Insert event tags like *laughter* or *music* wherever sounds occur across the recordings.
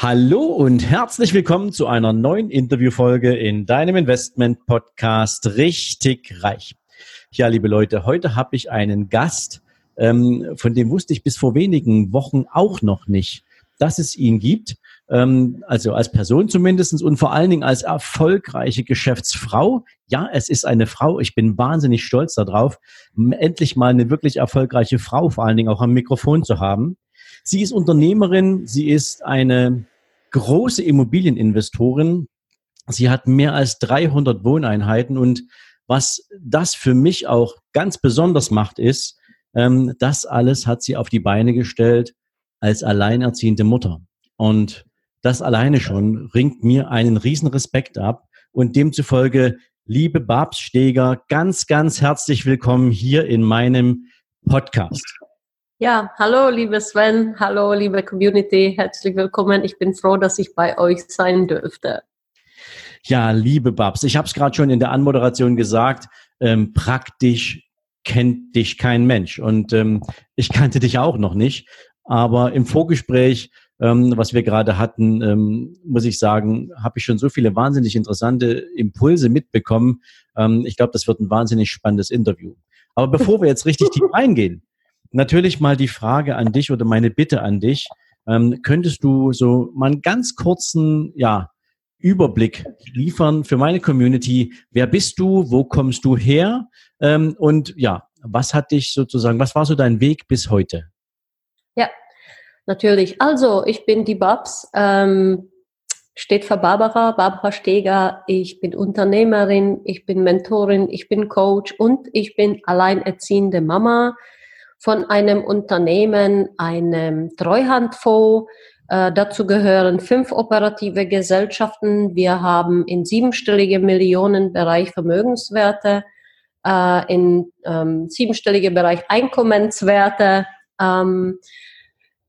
Hallo und herzlich willkommen zu einer neuen Interviewfolge in deinem Investment Podcast Richtig Reich. Ja, liebe Leute, heute habe ich einen Gast, ähm, von dem wusste ich bis vor wenigen Wochen auch noch nicht, dass es ihn gibt. Ähm, also als Person zumindestens und vor allen Dingen als erfolgreiche Geschäftsfrau. Ja, es ist eine Frau. Ich bin wahnsinnig stolz darauf, endlich mal eine wirklich erfolgreiche Frau vor allen Dingen auch am Mikrofon zu haben. Sie ist Unternehmerin, sie ist eine große Immobilieninvestorin. Sie hat mehr als 300 Wohneinheiten und was das für mich auch ganz besonders macht, ist, ähm, das alles hat sie auf die Beine gestellt als alleinerziehende Mutter. Und das alleine schon ringt mir einen riesen Respekt ab und demzufolge, liebe Babs Steger, ganz, ganz herzlich willkommen hier in meinem Podcast. Ja, hallo, liebe Sven, hallo, liebe Community, herzlich willkommen. Ich bin froh, dass ich bei euch sein dürfte. Ja, liebe Babs, ich habe es gerade schon in der Anmoderation gesagt, ähm, praktisch kennt dich kein Mensch. Und ähm, ich kannte dich auch noch nicht. Aber im Vorgespräch, ähm, was wir gerade hatten, ähm, muss ich sagen, habe ich schon so viele wahnsinnig interessante Impulse mitbekommen. Ähm, ich glaube, das wird ein wahnsinnig spannendes Interview. Aber bevor wir jetzt richtig tief reingehen, natürlich mal die Frage an dich oder meine Bitte an dich. Ähm, könntest du so mal einen ganz kurzen, ja, Überblick liefern für meine Community? Wer bist du? Wo kommst du her? Ähm, und ja, was hat dich sozusagen, was war so dein Weg bis heute? Ja, natürlich. Also, ich bin die Babs, ähm, steht für Barbara, Barbara Steger. Ich bin Unternehmerin, ich bin Mentorin, ich bin Coach und ich bin alleinerziehende Mama von einem Unternehmen, einem Treuhandfonds. Äh, dazu gehören fünf operative Gesellschaften. Wir haben in siebenstellige Millionenbereich Vermögenswerte, äh, in ähm, siebenstellige Bereich Einkommenswerte. Ähm,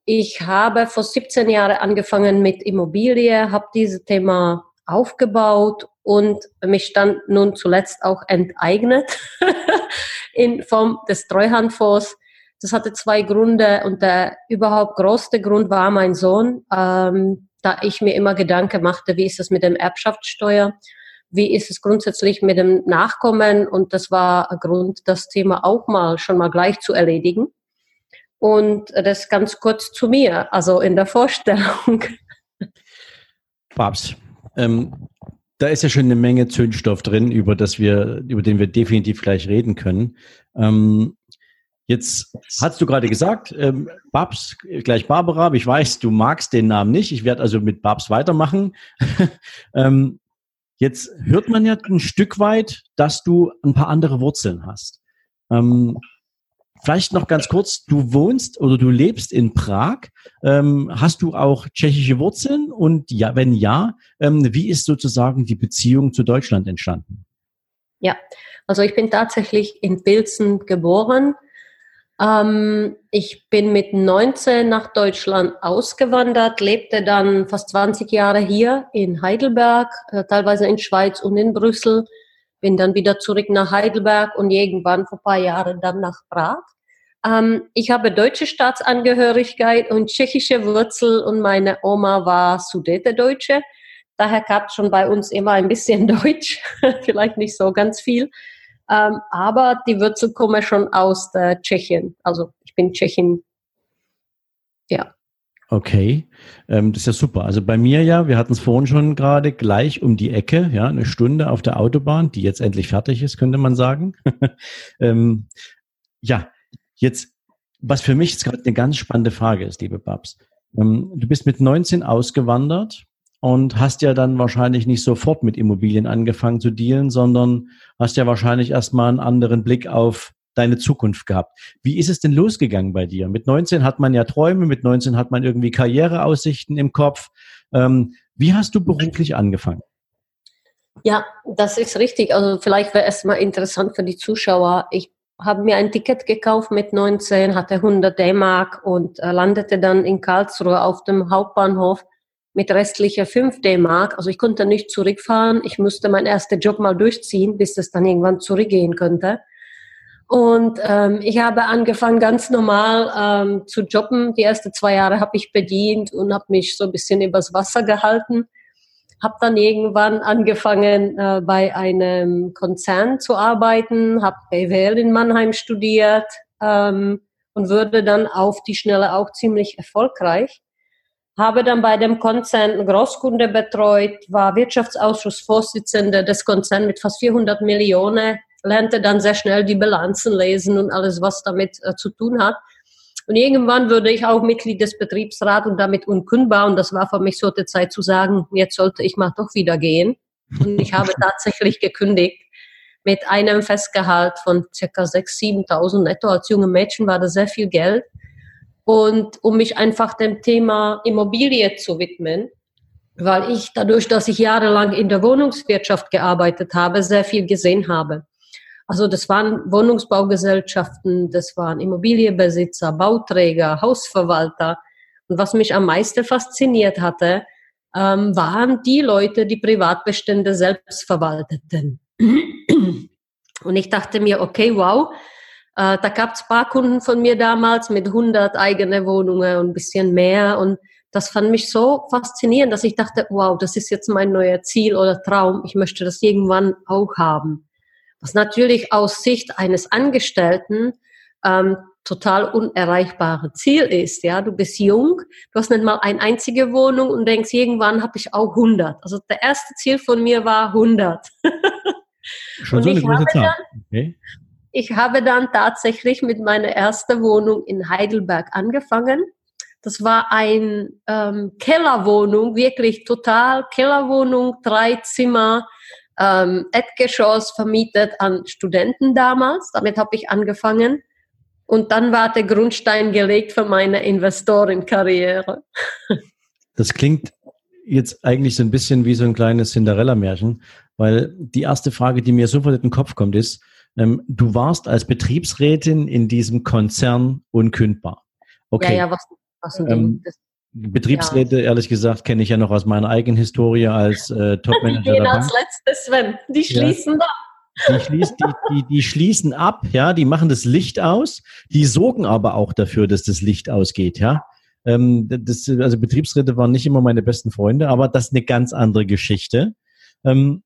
ich habe vor 17 Jahren angefangen mit Immobilie, habe dieses Thema aufgebaut und mich dann nun zuletzt auch enteignet *laughs* in Form des Treuhandfonds das hatte zwei Gründe und der überhaupt größte Grund war mein Sohn, ähm, da ich mir immer Gedanken machte, wie ist es mit dem Erbschaftssteuer, wie ist es grundsätzlich mit dem Nachkommen und das war ein Grund, das Thema auch mal schon mal gleich zu erledigen. Und das ganz kurz zu mir, also in der Vorstellung. Babs, ähm, da ist ja schon eine Menge Zündstoff drin, über das wir, über den wir definitiv gleich reden können. Ähm, Jetzt hast du gerade gesagt, ähm, Babs gleich Barbara, ich weiß, du magst den Namen nicht. Ich werde also mit Babs weitermachen. *laughs* ähm, jetzt hört man ja ein Stück weit, dass du ein paar andere Wurzeln hast. Ähm, vielleicht noch ganz kurz, du wohnst oder du lebst in Prag. Ähm, hast du auch tschechische Wurzeln? Und ja, wenn ja, ähm, wie ist sozusagen die Beziehung zu Deutschland entstanden? Ja, also ich bin tatsächlich in Pilzen geboren ähm, ich bin mit 19 nach Deutschland ausgewandert, lebte dann fast 20 Jahre hier in Heidelberg, äh, teilweise in Schweiz und in Brüssel. Bin dann wieder zurück nach Heidelberg und irgendwann vor paar Jahren dann nach Prag. Ähm, ich habe deutsche Staatsangehörigkeit und tschechische Wurzel und meine Oma war Sudete-Deutsche. Daher gab es schon bei uns immer ein bisschen *laughs* Deutsch, vielleicht nicht so ganz viel. Ähm, aber die Wurzel kommen schon aus der Tschechien. Also ich bin Tschechin. Ja. Okay, ähm, das ist ja super. Also bei mir ja, wir hatten es vorhin schon gerade gleich um die Ecke, ja, eine Stunde auf der Autobahn, die jetzt endlich fertig ist, könnte man sagen. *laughs* ähm, ja, jetzt, was für mich jetzt gerade eine ganz spannende Frage ist, liebe Babs. Ähm, du bist mit 19 ausgewandert und hast ja dann wahrscheinlich nicht sofort mit Immobilien angefangen zu dealen, sondern hast ja wahrscheinlich erstmal einen anderen Blick auf deine Zukunft gehabt. Wie ist es denn losgegangen bei dir? Mit 19 hat man ja Träume, mit 19 hat man irgendwie Karriereaussichten im Kopf. Ähm, wie hast du beruflich angefangen? Ja, das ist richtig. Also vielleicht wäre es mal interessant für die Zuschauer. Ich habe mir ein Ticket gekauft mit 19, hatte 100 D-Mark und äh, landete dann in Karlsruhe auf dem Hauptbahnhof mit restlicher 5 D-Mark. Also ich konnte nicht zurückfahren. Ich musste meinen ersten Job mal durchziehen, bis es dann irgendwann zurückgehen könnte. Und ähm, ich habe angefangen, ganz normal ähm, zu jobben. Die ersten zwei Jahre habe ich bedient und habe mich so ein bisschen übers Wasser gehalten. Habe dann irgendwann angefangen, äh, bei einem Konzern zu arbeiten, habe BWL in Mannheim studiert ähm, und wurde dann auf die Schnelle auch ziemlich erfolgreich. Habe dann bei dem Konzern einen Großkunde betreut, war Wirtschaftsausschussvorsitzende des Konzerns mit fast 400 Millionen lernte dann sehr schnell die Bilanzen lesen und alles, was damit äh, zu tun hat. Und irgendwann würde ich auch Mitglied des Betriebsrats und damit unkündbar. Und das war für mich so die Zeit zu sagen, jetzt sollte ich mal doch wieder gehen. Und ich habe *laughs* tatsächlich gekündigt mit einem Festgehalt von circa 6.000, 7.000 netto. Als junge Mädchen war das sehr viel Geld. Und um mich einfach dem Thema Immobilie zu widmen, weil ich dadurch, dass ich jahrelang in der Wohnungswirtschaft gearbeitet habe, sehr viel gesehen habe. Also das waren Wohnungsbaugesellschaften, das waren Immobilienbesitzer, Bauträger, Hausverwalter. Und was mich am meisten fasziniert hatte, ähm, waren die Leute, die Privatbestände selbst verwalteten. Und ich dachte mir, okay, wow, äh, da gab es paar Kunden von mir damals mit 100 eigene Wohnungen und ein bisschen mehr. Und das fand mich so faszinierend, dass ich dachte, wow, das ist jetzt mein neuer Ziel oder Traum. Ich möchte das irgendwann auch haben was natürlich aus Sicht eines Angestellten ähm, total unerreichbare Ziel ist. Ja, du bist jung, du hast nicht mal eine einzige Wohnung und denkst, irgendwann habe ich auch 100. Also der erste Ziel von mir war 100. *laughs* Schon so eine große Zahl. Okay. Ich habe dann tatsächlich mit meiner ersten Wohnung in Heidelberg angefangen. Das war ein ähm, Kellerwohnung, wirklich total Kellerwohnung, drei Zimmer, ähm, Erdgeschoss vermietet an Studenten damals. Damit habe ich angefangen. Und dann war der Grundstein gelegt für meine Investorenkarriere. *laughs* Das klingt jetzt eigentlich so ein bisschen wie so ein kleines Cinderella-Märchen, weil die erste Frage, die mir sofort in den Kopf kommt, ist, ähm, du warst als Betriebsrätin in diesem Konzern unkündbar. Okay. Ja, ja, was, was ähm, Betriebsräte, ja. ehrlich gesagt, kenne ich ja noch aus meiner eigenen Historie als äh, *laughs* Topmanager. Die als letztes, Sven. Die schließen ja. ab. Die, schließ, die, die, die schließen ab, ja, die machen das Licht aus, die sorgen aber auch dafür, dass das Licht ausgeht, ja. Ähm, das, also Betriebsräte waren nicht immer meine besten Freunde, aber das ist eine ganz andere Geschichte. Ähm,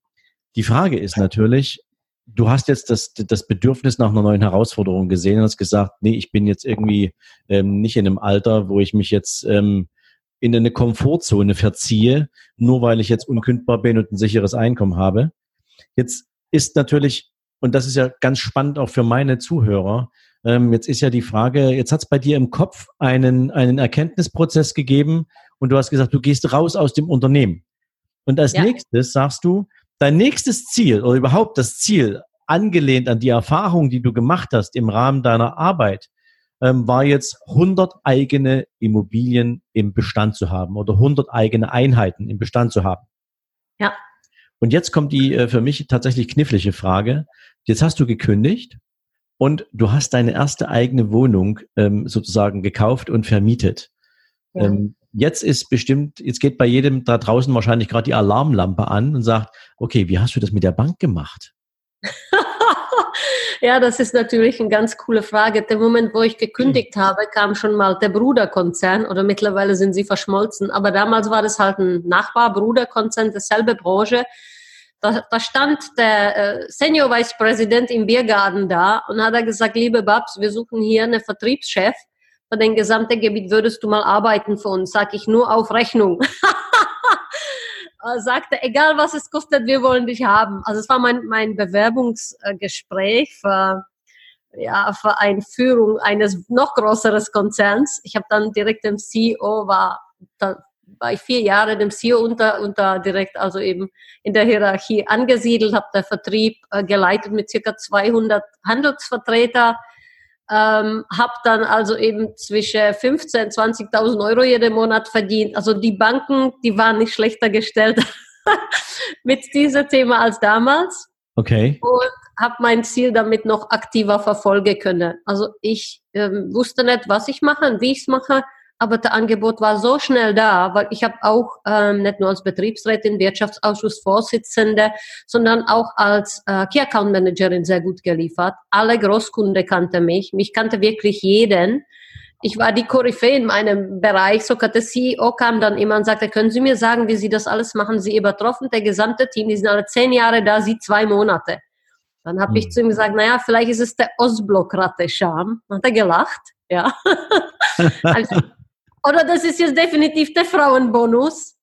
die Frage ist natürlich, du hast jetzt das, das Bedürfnis nach einer neuen Herausforderung gesehen und hast gesagt, nee, ich bin jetzt irgendwie ähm, nicht in einem Alter, wo ich mich jetzt ähm, in eine Komfortzone verziehe, nur weil ich jetzt unkündbar bin und ein sicheres Einkommen habe. Jetzt ist natürlich, und das ist ja ganz spannend auch für meine Zuhörer, ähm, jetzt ist ja die Frage, jetzt hat es bei dir im Kopf einen, einen Erkenntnisprozess gegeben und du hast gesagt, du gehst raus aus dem Unternehmen. Und als ja. nächstes sagst du, dein nächstes Ziel oder überhaupt das Ziel, angelehnt an die Erfahrung, die du gemacht hast im Rahmen deiner Arbeit, ähm, war jetzt 100 eigene Immobilien im Bestand zu haben oder 100 eigene Einheiten im Bestand zu haben. Ja. Und jetzt kommt die äh, für mich tatsächlich knifflige Frage. Jetzt hast du gekündigt und du hast deine erste eigene Wohnung ähm, sozusagen gekauft und vermietet. Ja. Ähm, jetzt ist bestimmt, jetzt geht bei jedem da draußen wahrscheinlich gerade die Alarmlampe an und sagt, okay, wie hast du das mit der Bank gemacht? *laughs* Ja, das ist natürlich eine ganz coole Frage. Der Moment, wo ich gekündigt habe, kam schon mal der Bruderkonzern oder mittlerweile sind sie verschmolzen. Aber damals war das halt ein Nachbar-Bruderkonzern, derselbe Branche. Da, da stand der äh, Senior Vice President im Biergarten da und hat er gesagt, liebe Babs, wir suchen hier einen Vertriebschef für den gesamten Gebiet. Würdest du mal arbeiten für uns? Sag ich nur auf Rechnung. *laughs* Sagte, egal was es kostet, wir wollen dich haben. Also es war mein, mein Bewerbungsgespräch für, ja, für eine Führung eines noch größeres Konzerns. Ich habe dann direkt dem CEO, war, ich vier Jahre dem CEO unter, unter direkt, also eben in der Hierarchie angesiedelt, habe der Vertrieb äh, geleitet mit circa 200 Handelsvertreter ähm, habe dann also eben zwischen 15.000 20.000 Euro jeden Monat verdient. Also die Banken, die waren nicht schlechter gestellt *laughs* mit diesem Thema als damals. Okay. Und habe mein Ziel damit noch aktiver verfolgen können. Also ich ähm, wusste nicht, was ich mache und wie ich es mache, aber das Angebot war so schnell da, weil ich habe auch ähm, nicht nur als Betriebsrätin, Wirtschaftsausschussvorsitzende, sondern auch als äh, Key Account Managerin sehr gut geliefert. Alle Großkunden kannten mich, mich kannte wirklich jeden. Ich war die Koryphäe in meinem Bereich. Sogar der CEO kam dann immer und sagte, können Sie mir sagen, wie Sie das alles machen? Sie übertroffen der gesamte Team, die sind alle zehn Jahre da, Sie zwei Monate. Dann habe ich hm. zu ihm gesagt, naja, vielleicht ist es der Ostblock-Ratte-Scham. Hat er gelacht, ja. *laughs* also, oder das ist jetzt definitiv der Frauenbonus.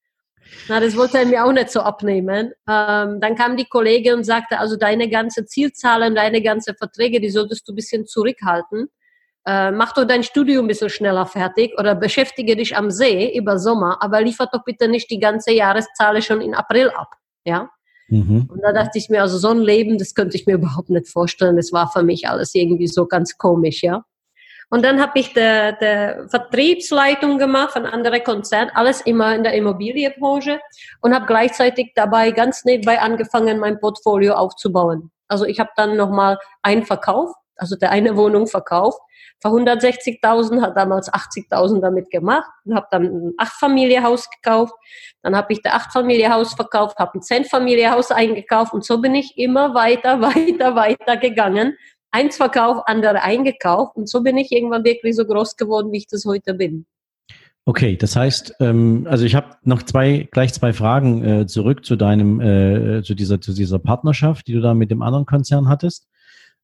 Na, das wollte er mir auch nicht so abnehmen. Ähm, dann kam die Kollegin und sagte, also deine ganze Zielzahlen, deine ganze Verträge, die solltest du ein bisschen zurückhalten. Äh, mach doch dein Studium ein bisschen schneller fertig oder beschäftige dich am See über Sommer, aber liefert doch bitte nicht die ganze Jahreszahl schon in April ab. Ja? Mhm. Und da dachte ich mir, also so ein Leben, das könnte ich mir überhaupt nicht vorstellen. Das war für mich alles irgendwie so ganz komisch, ja. Und dann habe ich der de Vertriebsleitung gemacht von anderen Konzernen, alles immer in der Immobilienbranche und habe gleichzeitig dabei ganz nebenbei angefangen, mein Portfolio aufzubauen. Also ich habe dann nochmal einen Verkauf, also der eine Wohnung verkauft, für 160.000, hat damals 80.000 damit gemacht und habe dann ein Achtfamilienhaus gekauft. Dann habe ich das Achtfamilienhaus verkauft, habe ein Zehnfamilienhaus eingekauft und so bin ich immer weiter, *laughs* weiter, weiter gegangen eins verkauft, andere eingekauft. Und so bin ich irgendwann wirklich so groß geworden, wie ich das heute bin. Okay, das heißt, ähm, also ich habe noch zwei, gleich zwei Fragen äh, zurück zu deinem, äh, zu dieser, zu dieser Partnerschaft, die du da mit dem anderen Konzern hattest.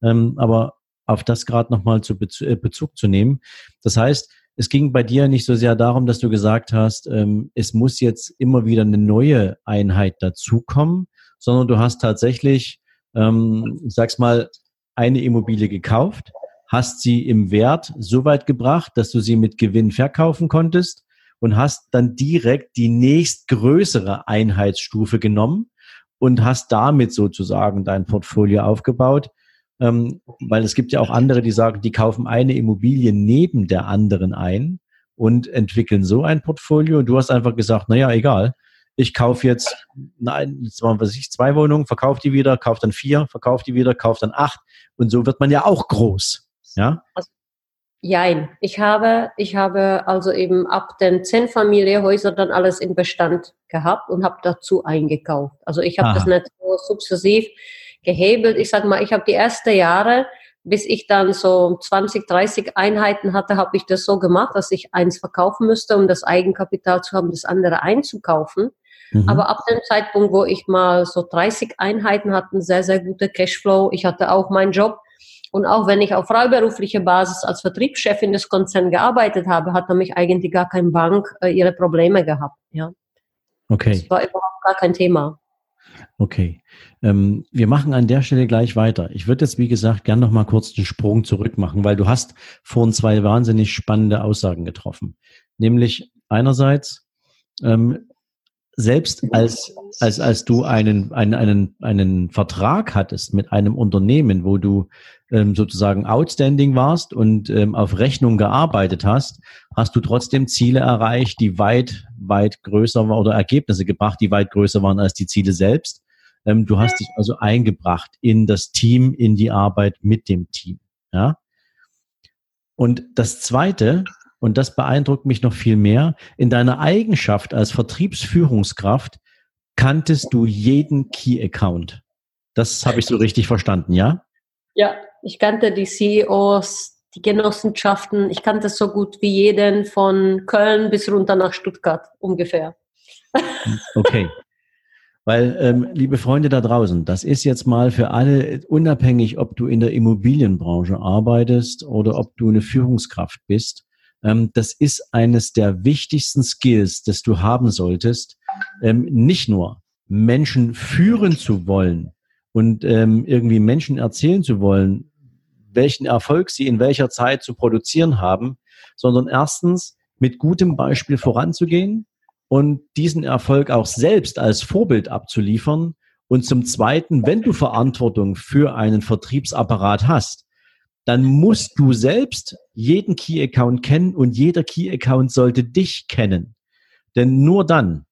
Ähm, aber auf das gerade nochmal zu Bez äh, Bezug zu nehmen. Das heißt, es ging bei dir nicht so sehr darum, dass du gesagt hast, ähm, es muss jetzt immer wieder eine neue Einheit dazukommen, sondern du hast tatsächlich, ähm, ich sag's mal, eine Immobilie gekauft, hast sie im Wert so weit gebracht, dass du sie mit Gewinn verkaufen konntest und hast dann direkt die nächstgrößere Einheitsstufe genommen und hast damit sozusagen dein Portfolio aufgebaut. Ähm, weil es gibt ja auch andere, die sagen, die kaufen eine Immobilie neben der anderen ein und entwickeln so ein Portfolio. Und du hast einfach gesagt, naja, egal, ich kaufe jetzt, nein, was ich, zwei Wohnungen, verkaufe die wieder, kaufe dann vier, verkaufe die wieder, kaufe dann acht. Und so wird man ja auch groß. Ja? Also, jein. Ich habe, ich habe also eben ab den zehn Familienhäusern dann alles in Bestand gehabt und habe dazu eingekauft. Also ich habe das nicht so sukzessiv gehebelt. Ich sage mal, ich habe die ersten Jahre, bis ich dann so 20, 30 Einheiten hatte, habe ich das so gemacht, dass ich eins verkaufen müsste, um das Eigenkapital zu haben, das andere einzukaufen. Mhm. Aber ab dem Zeitpunkt, wo ich mal so 30 Einheiten hatte, sehr, sehr gute Cashflow. Ich hatte auch meinen Job. Und auch wenn ich auf freiberuflicher Basis als Vertriebschefin des Konzerns gearbeitet habe, hat mich eigentlich gar keine Bank äh, ihre Probleme gehabt. Ja. Okay. Das war überhaupt gar kein Thema. Okay. Ähm, wir machen an der Stelle gleich weiter. Ich würde jetzt, wie gesagt, gern noch mal kurz den Sprung zurück machen, weil du hast vorhin zwei wahnsinnig spannende Aussagen getroffen. Nämlich einerseits, ähm, selbst als, als, als du einen, einen, einen, einen Vertrag hattest mit einem Unternehmen, wo du ähm, sozusagen outstanding warst und ähm, auf Rechnung gearbeitet hast, hast du trotzdem Ziele erreicht, die weit, weit größer waren oder Ergebnisse gebracht, die weit größer waren als die Ziele selbst. Ähm, du hast dich also eingebracht in das Team, in die Arbeit mit dem Team. Ja. Und das zweite, und das beeindruckt mich noch viel mehr, in deiner Eigenschaft als Vertriebsführungskraft kanntest du jeden Key-Account. Das habe ich so richtig verstanden, ja? Ja, ich kannte die CEOs, die Genossenschaften, ich kannte es so gut wie jeden von Köln bis runter nach Stuttgart ungefähr. *laughs* Okay. Weil, ähm, liebe Freunde da draußen, das ist jetzt mal für alle unabhängig, ob du in der Immobilienbranche arbeitest oder ob du eine Führungskraft bist. Ähm, das ist eines der wichtigsten Skills, das du haben solltest. Ähm, nicht nur Menschen führen zu wollen und ähm, irgendwie Menschen erzählen zu wollen, welchen Erfolg sie in welcher Zeit zu produzieren haben, sondern erstens mit gutem Beispiel voranzugehen und diesen Erfolg auch selbst als Vorbild abzuliefern. Und zum Zweiten, wenn du Verantwortung für einen Vertriebsapparat hast, dann musst du selbst jeden Key-Account kennen und jeder Key-Account sollte dich kennen. Denn nur dann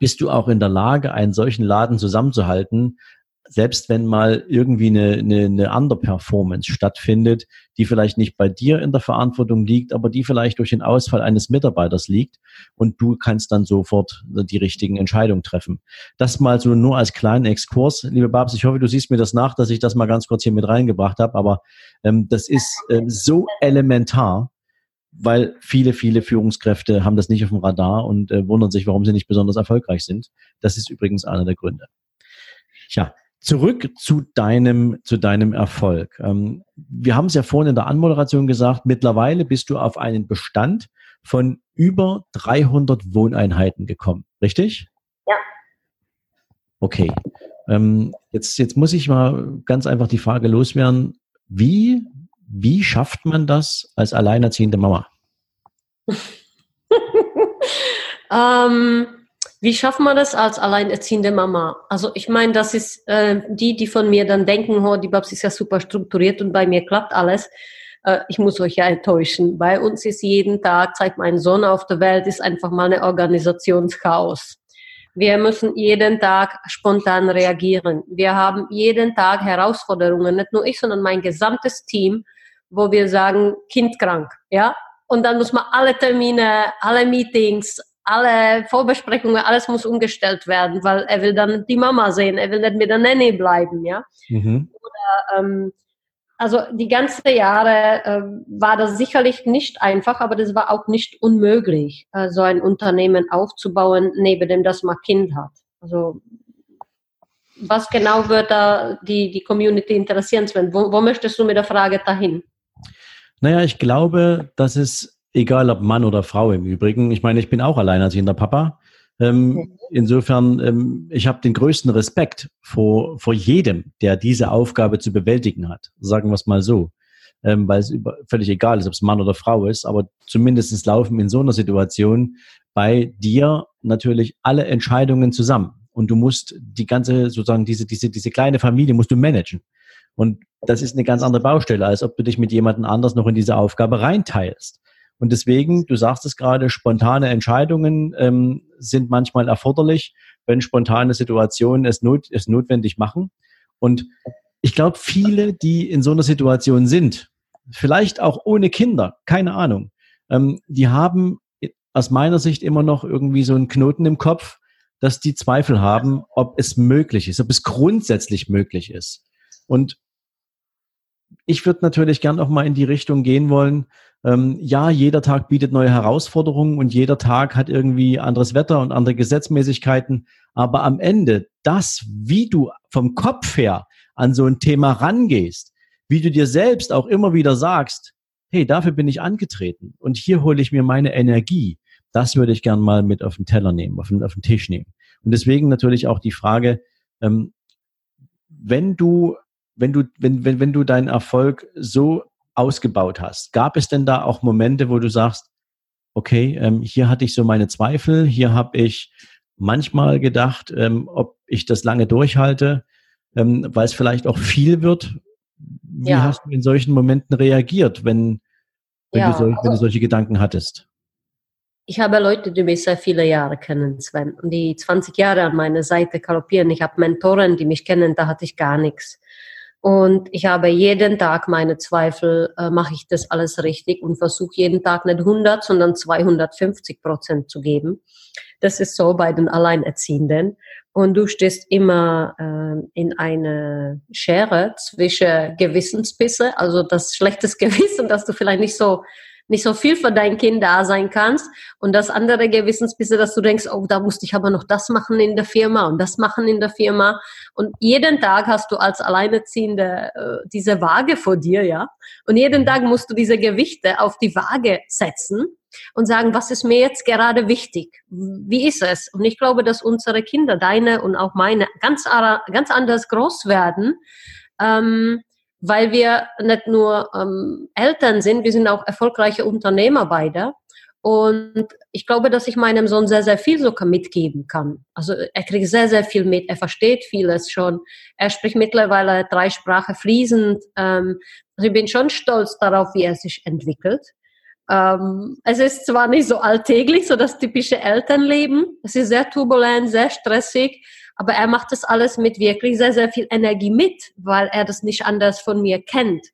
bist du auch in der Lage, einen solchen Laden zusammenzuhalten, selbst wenn mal irgendwie eine, eine, eine Underperformance stattfindet, die vielleicht nicht bei dir in der Verantwortung liegt, aber die vielleicht durch den Ausfall eines Mitarbeiters liegt und du kannst dann sofort die richtigen Entscheidungen treffen. Das mal so nur als kleinen Exkurs. Liebe Babs, ich hoffe, du siehst mir das nach, dass ich das mal ganz kurz hier mit reingebracht habe, aber ähm, das ist äh, so elementar, weil viele, viele Führungskräfte haben das nicht auf dem Radar und äh, wundern sich, warum sie nicht besonders erfolgreich sind. Das ist übrigens einer der Gründe. Tja, Zurück zu deinem, zu deinem Erfolg. Ähm, wir haben es ja vorhin in der Anmoderation gesagt, mittlerweile bist du auf einen Bestand von über 300 Wohneinheiten gekommen, richtig? Ja. Okay. Ähm, jetzt, jetzt muss ich mal ganz einfach die Frage loswerden, wie, wie schafft man das als alleinerziehende Mama? *laughs* ähm, wie schafft man das als alleinerziehende Mama? Also ich meine, das ist äh, die, die von mir dann denken, oh, die Babs ist ja super strukturiert und bei mir klappt alles. Äh, ich muss euch ja enttäuschen. Bei uns ist jeden Tag, seit mein Sohn auf der Welt ist, einfach mal eine Organisationschaos. Wir müssen jeden Tag spontan reagieren. Wir haben jeden Tag Herausforderungen, nicht nur ich, sondern mein gesamtes Team, wo wir sagen, Kind krank, ja? Und dann muss man alle Termine, alle Meetings, alle Vorbesprechungen, alles muss umgestellt werden, weil er will dann die Mama sehen, er will nicht mit der Nanny bleiben, ja. Mhm. Oder, ähm, also die ganzen Jahre äh, war das sicherlich nicht einfach, aber das war auch nicht unmöglich, äh, so ein Unternehmen aufzubauen, neben dem, dass man Kind hat. Also was genau wird da die, die Community interessieren, Sven? Wo, wo möchtest du mit der Frage dahin? Naja, ich glaube, dass es Egal ob Mann oder Frau im Übrigen. Ich meine, ich bin auch alleinerziehender Papa. Ähm, mhm. insofern, ähm, ich habe den größten Respekt vor, vor jedem, der diese Aufgabe zu bewältigen hat. Sagen wir es mal so. Ähm, weil es über, völlig egal ist, ob es Mann oder Frau ist, aber zumindestens laufen in so einer Situation bei dir natürlich alle Entscheidungen zusammen. Und du musst die ganze, sozusagen diese, diese, diese kleine Familie musst du managen. Und das ist eine ganz andere Baustelle, als ob du dich mit jemandem anders noch in diese Aufgabe reinteilst. Und deswegen, du sagst es gerade, spontane Entscheidungen ähm, sind manchmal erforderlich, wenn spontane Situationen es, not, es notwendig machen. Und ich glaube, viele, die in so einer Situation sind, vielleicht auch ohne Kinder, keine Ahnung, ähm, die haben aus meiner Sicht immer noch irgendwie so einen Knoten im Kopf, dass die Zweifel haben, ob es möglich ist, ob es grundsätzlich möglich ist. Und ich würde natürlich gern auch mal in die Richtung gehen wollen, ähm, ja, jeder Tag bietet neue Herausforderungen und jeder Tag hat irgendwie anderes Wetter und andere Gesetzmäßigkeiten. Aber am Ende, das, wie du vom Kopf her an so ein Thema rangehst, wie du dir selbst auch immer wieder sagst, hey, dafür bin ich angetreten und hier hole ich mir meine Energie. Das würde ich gern mal mit auf den Teller nehmen, auf den, auf den Tisch nehmen. Und deswegen natürlich auch die Frage, ähm, wenn du, wenn du, wenn, wenn, wenn du deinen Erfolg so ausgebaut hast. Gab es denn da auch Momente, wo du sagst, okay, ähm, hier hatte ich so meine Zweifel, hier habe ich manchmal gedacht, ähm, ob ich das lange durchhalte, ähm, weil es vielleicht auch viel wird. Wie ja. hast du in solchen Momenten reagiert, wenn, wenn, ja, du, sol also, wenn du solche Gedanken hattest? Ich habe Leute, die mich sehr viele Jahre kennen, Sven, und die 20 Jahre an meiner Seite galoppieren. Ich habe Mentoren, die mich kennen, da hatte ich gar nichts. Und ich habe jeden Tag meine Zweifel, äh, mache ich das alles richtig und versuche jeden Tag nicht 100, sondern 250 Prozent zu geben. Das ist so bei den Alleinerziehenden. Und du stehst immer äh, in eine Schere zwischen Gewissensbisse, also das schlechtes *laughs* Gewissen, dass du vielleicht nicht so nicht so viel für dein Kind da sein kannst und das andere Gewissensbisse, dass du denkst, oh, da musste ich aber noch das machen in der Firma und das machen in der Firma und jeden Tag hast du als Alleinerziehende äh, diese Waage vor dir, ja, und jeden mhm. Tag musst du diese Gewichte auf die Waage setzen und sagen, was ist mir jetzt gerade wichtig? Wie ist es? Und ich glaube, dass unsere Kinder, deine und auch meine, ganz, ganz anders groß werden, ähm, weil wir nicht nur ähm, Eltern sind, wir sind auch erfolgreiche Unternehmer beide. Und ich glaube, dass ich meinem Sohn sehr, sehr viel sogar mitgeben kann. Also er kriegt sehr, sehr viel mit. Er versteht vieles schon. Er spricht mittlerweile drei Sprachen fließend. Ähm, also ich bin schon stolz darauf, wie er sich entwickelt. Ähm, es ist zwar nicht so alltäglich, so das typische Elternleben. Es ist sehr turbulent, sehr stressig, aber er macht das alles mit wirklich sehr, sehr viel Energie mit, weil er das nicht anders von mir kennt.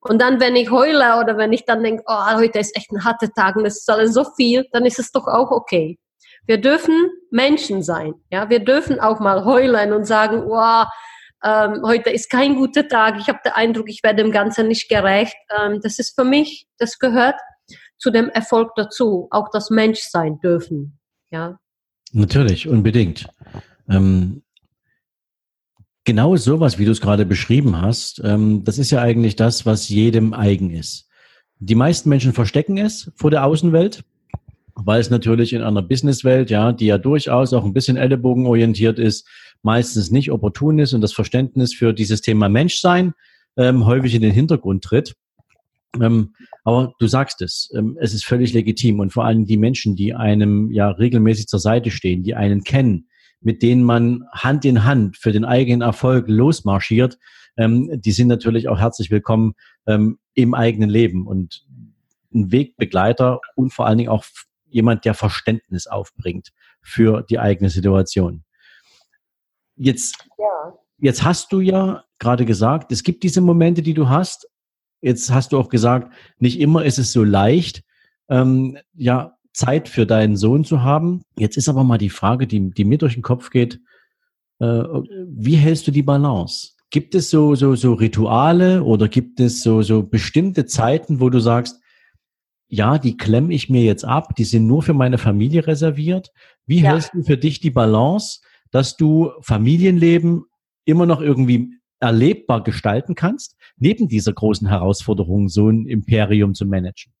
Und dann, wenn ich heule oder wenn ich dann denke, oh, heute ist echt ein harter Tag und es ist alles so viel, dann ist es doch auch okay. Wir dürfen Menschen sein. Ja, wir dürfen auch mal heulen und sagen, oh, ähm, heute ist kein guter Tag. Ich habe den Eindruck, ich werde dem Ganzen nicht gerecht. Ähm, das ist für mich, das gehört zu dem Erfolg dazu, auch das Menschsein dürfen. Ja. Natürlich, unbedingt. Ähm, genau sowas, wie du es gerade beschrieben hast, ähm, das ist ja eigentlich das, was jedem eigen ist. Die meisten Menschen verstecken es vor der Außenwelt, weil es natürlich in einer Businesswelt, ja, die ja durchaus auch ein bisschen ellenbogenorientiert ist, meistens nicht opportun ist und das Verständnis für dieses Thema Menschsein ähm, häufig in den Hintergrund tritt. Ähm, aber du sagst es, ähm, es ist völlig legitim und vor allem die Menschen, die einem ja regelmäßig zur Seite stehen, die einen kennen, mit denen man Hand in Hand für den eigenen Erfolg losmarschiert, ähm, die sind natürlich auch herzlich willkommen ähm, im eigenen Leben und ein Wegbegleiter und vor allen Dingen auch jemand, der Verständnis aufbringt für die eigene Situation. Jetzt, ja. jetzt hast du ja gerade gesagt, es gibt diese Momente, die du hast, Jetzt hast du auch gesagt, nicht immer ist es so leicht, ähm, ja, Zeit für deinen Sohn zu haben. Jetzt ist aber mal die Frage, die, die mir durch den Kopf geht, äh, wie hältst du die Balance? Gibt es so, so, so Rituale oder gibt es so, so bestimmte Zeiten, wo du sagst, ja, die klemme ich mir jetzt ab, die sind nur für meine Familie reserviert. Wie ja. hältst du für dich die Balance, dass du Familienleben immer noch irgendwie erlebbar gestalten kannst, neben dieser großen Herausforderung, so ein Imperium zu managen?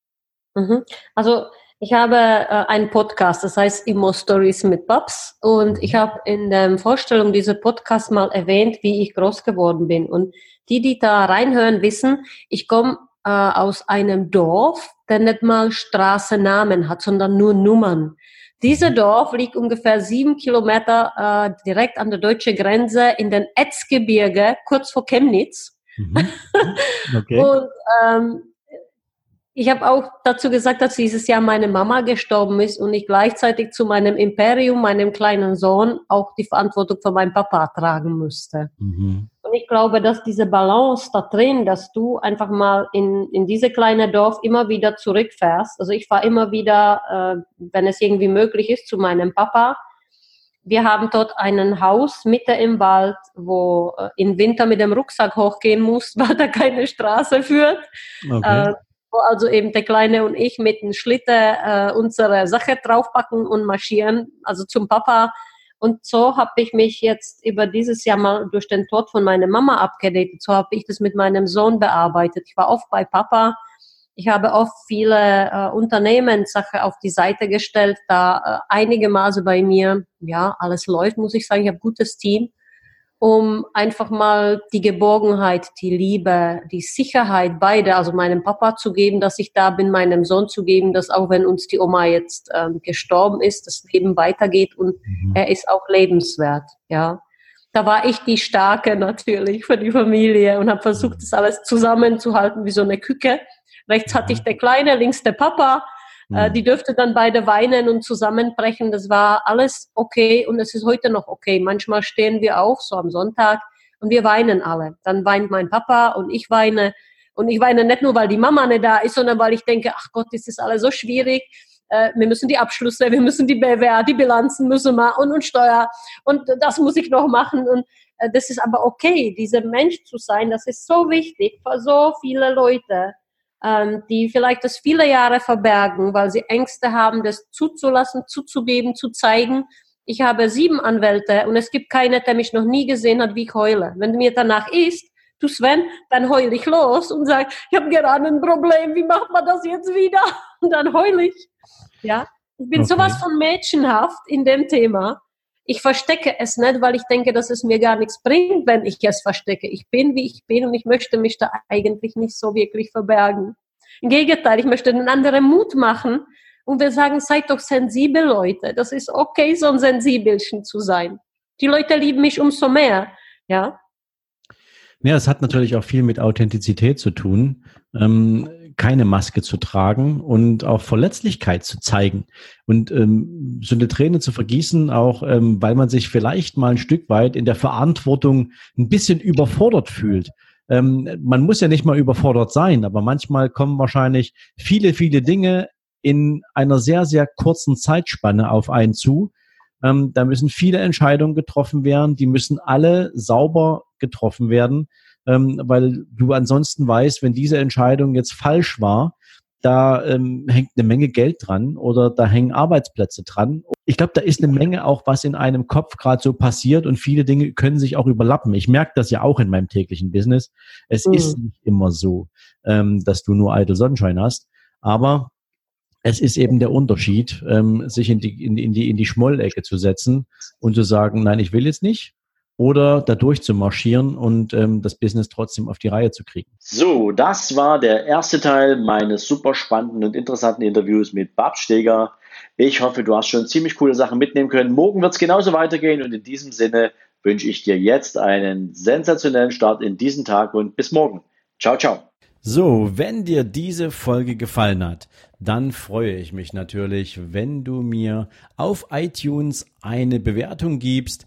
Mhm. Also ich habe äh, einen Podcast, das heißt Immo Stories mit Babs und ich habe in der Vorstellung dieser Podcast mal erwähnt, wie ich groß geworden bin. Und die, die da reinhören, wissen, ich komme äh, aus einem Dorf, der nicht mal Straßennamen hat, sondern nur Nummern. Dieser Dorf liegt ungefähr sieben Kilometer äh, direkt an der deutschen Grenze in den Etzgebirge, kurz vor Chemnitz. Mhm. *laughs* Okay. Und ähm, ich habe auch dazu gesagt, dass dieses Jahr meine Mama gestorben ist und ich gleichzeitig zu meinem Imperium, meinem kleinen Sohn, auch die Verantwortung für meinen Papa tragen müsste. Mhm. Und ich glaube, dass diese Balance da drin, dass du einfach mal in, in diese kleine Dorf immer wieder zurückfährst. Also ich fahre immer wieder, äh, wenn es irgendwie möglich ist, zu meinem Papa. Wir haben dort ein Haus mitten im Wald, wo äh, im Winter mit dem Rucksack hochgehen muss, *laughs* weil da keine Straße führt. Okay. Äh, also eben der Kleine und ich mit dem Schlitter äh, unsere Sache draufpacken und marschieren, also zum Papa. Und so habe ich mich jetzt über dieses Jahr mal durch den Tod von meiner Mama abgeredet. So habe ich das mit meinem Sohn bearbeitet. Ich war oft bei Papa. Ich habe oft viele äh, Unternehmenssachen auf die Seite gestellt, da äh, einige Male bei mir, ja, alles läuft, muss ich sagen. Ich habe gutes Team um einfach mal die Geborgenheit, die Liebe, die Sicherheit beide, also meinem Papa zu geben, dass ich da bin, meinem Sohn zu geben, dass auch wenn uns die Oma jetzt ähm, gestorben ist, das Leben weitergeht und mhm. er ist auch lebenswert, ja. Da war ich die Starke natürlich für die Familie und habe versucht, das alles zusammenzuhalten wie so eine Küke. Rechts hatte ich der Kleine, links der Papa mhm. die dürfte dann beide weinen und zusammenbrechen. Das war alles okay und es ist heute noch okay. Manchmal stehen wir auf, so am Sonntag, und wir weinen alle. Dann weint mein Papa und ich weine. Und ich weine nicht nur, weil die Mama nicht da ist, sondern weil ich denke, ach Gott, das ist alles so schwierig. Äh, wir müssen die Abschlüsse, wir müssen die BWA, die Bilanzen müssen wir und, und Steuer. Und das muss ich noch machen. Und äh, das ist aber okay, dieser Mensch zu sein, das ist so wichtig für so viele Leute ähm, die vielleicht das viele Jahre verbergen, weil sie Ängste haben, das zuzulassen, zuzugeben, zu zeigen. Ich habe sieben Anwälte und es gibt keinen, der mich noch nie gesehen hat, wie ich heule. Wenn mir danach ist, du Sven, dann heule ich los und sage, ich habe gerade ein Problem, wie macht man das jetzt wieder? *laughs* Und dann heule ich. Ja, ich bin okay. sowas von mädchenhaft in dem Thema. Ich verstecke es nicht, weil ich denke, dass es mir gar nichts bringt, wenn ich es verstecke. Ich bin, wie ich bin und ich möchte mich da eigentlich nicht so wirklich verbergen. Im Gegenteil, ich möchte den anderen Mut machen und wir sagen, seid doch sensibel, Leute. Das ist okay, so ein Sensibelchen zu sein. Die Leute lieben mich umso mehr, ja. Ja, es hat natürlich auch viel mit Authentizität zu tun. Ähm, keine Maske zu tragen und auch Verletzlichkeit zu zeigen und ähm, so eine Träne zu vergießen, auch ähm, weil man sich vielleicht mal ein Stück weit in der Verantwortung ein bisschen überfordert fühlt. Ähm, man muss ja nicht mal überfordert sein, aber manchmal kommen wahrscheinlich viele, viele Dinge in einer sehr, sehr kurzen Zeitspanne auf einen zu. Ähm, da müssen viele Entscheidungen getroffen werden, die müssen alle sauber getroffen werden ähm, weil du ansonsten weißt, wenn diese Entscheidung jetzt falsch war, da ähm, hängt eine Menge Geld dran oder da hängen Arbeitsplätze dran. Ich glaube, da ist eine Menge auch, was in einem Kopf gerade so passiert und viele Dinge können sich auch überlappen. Ich merke das ja auch in meinem täglichen Business. Es mhm. ist nicht immer so, ähm, dass du nur eitel Sonnenschein hast, aber es ist eben der Unterschied, ähm, sich in die, in, in die, in die Schmollecke zu setzen und zu sagen, nein, ich will jetzt nicht, oder da durchzumarschieren und ähm, das Business trotzdem auf die Reihe zu kriegen. So, das war der erste Teil meines super spannenden und interessanten Interviews mit Bab Steger. Ich hoffe, du hast schon ziemlich coole Sachen mitnehmen können. Morgen wird es genauso weitergehen und in diesem Sinne wünsche ich dir jetzt einen sensationellen Start in diesen Tag und bis morgen. Ciao, ciao. So, wenn dir diese Folge gefallen hat, dann freue ich mich natürlich, wenn du mir auf iTunes eine Bewertung gibst.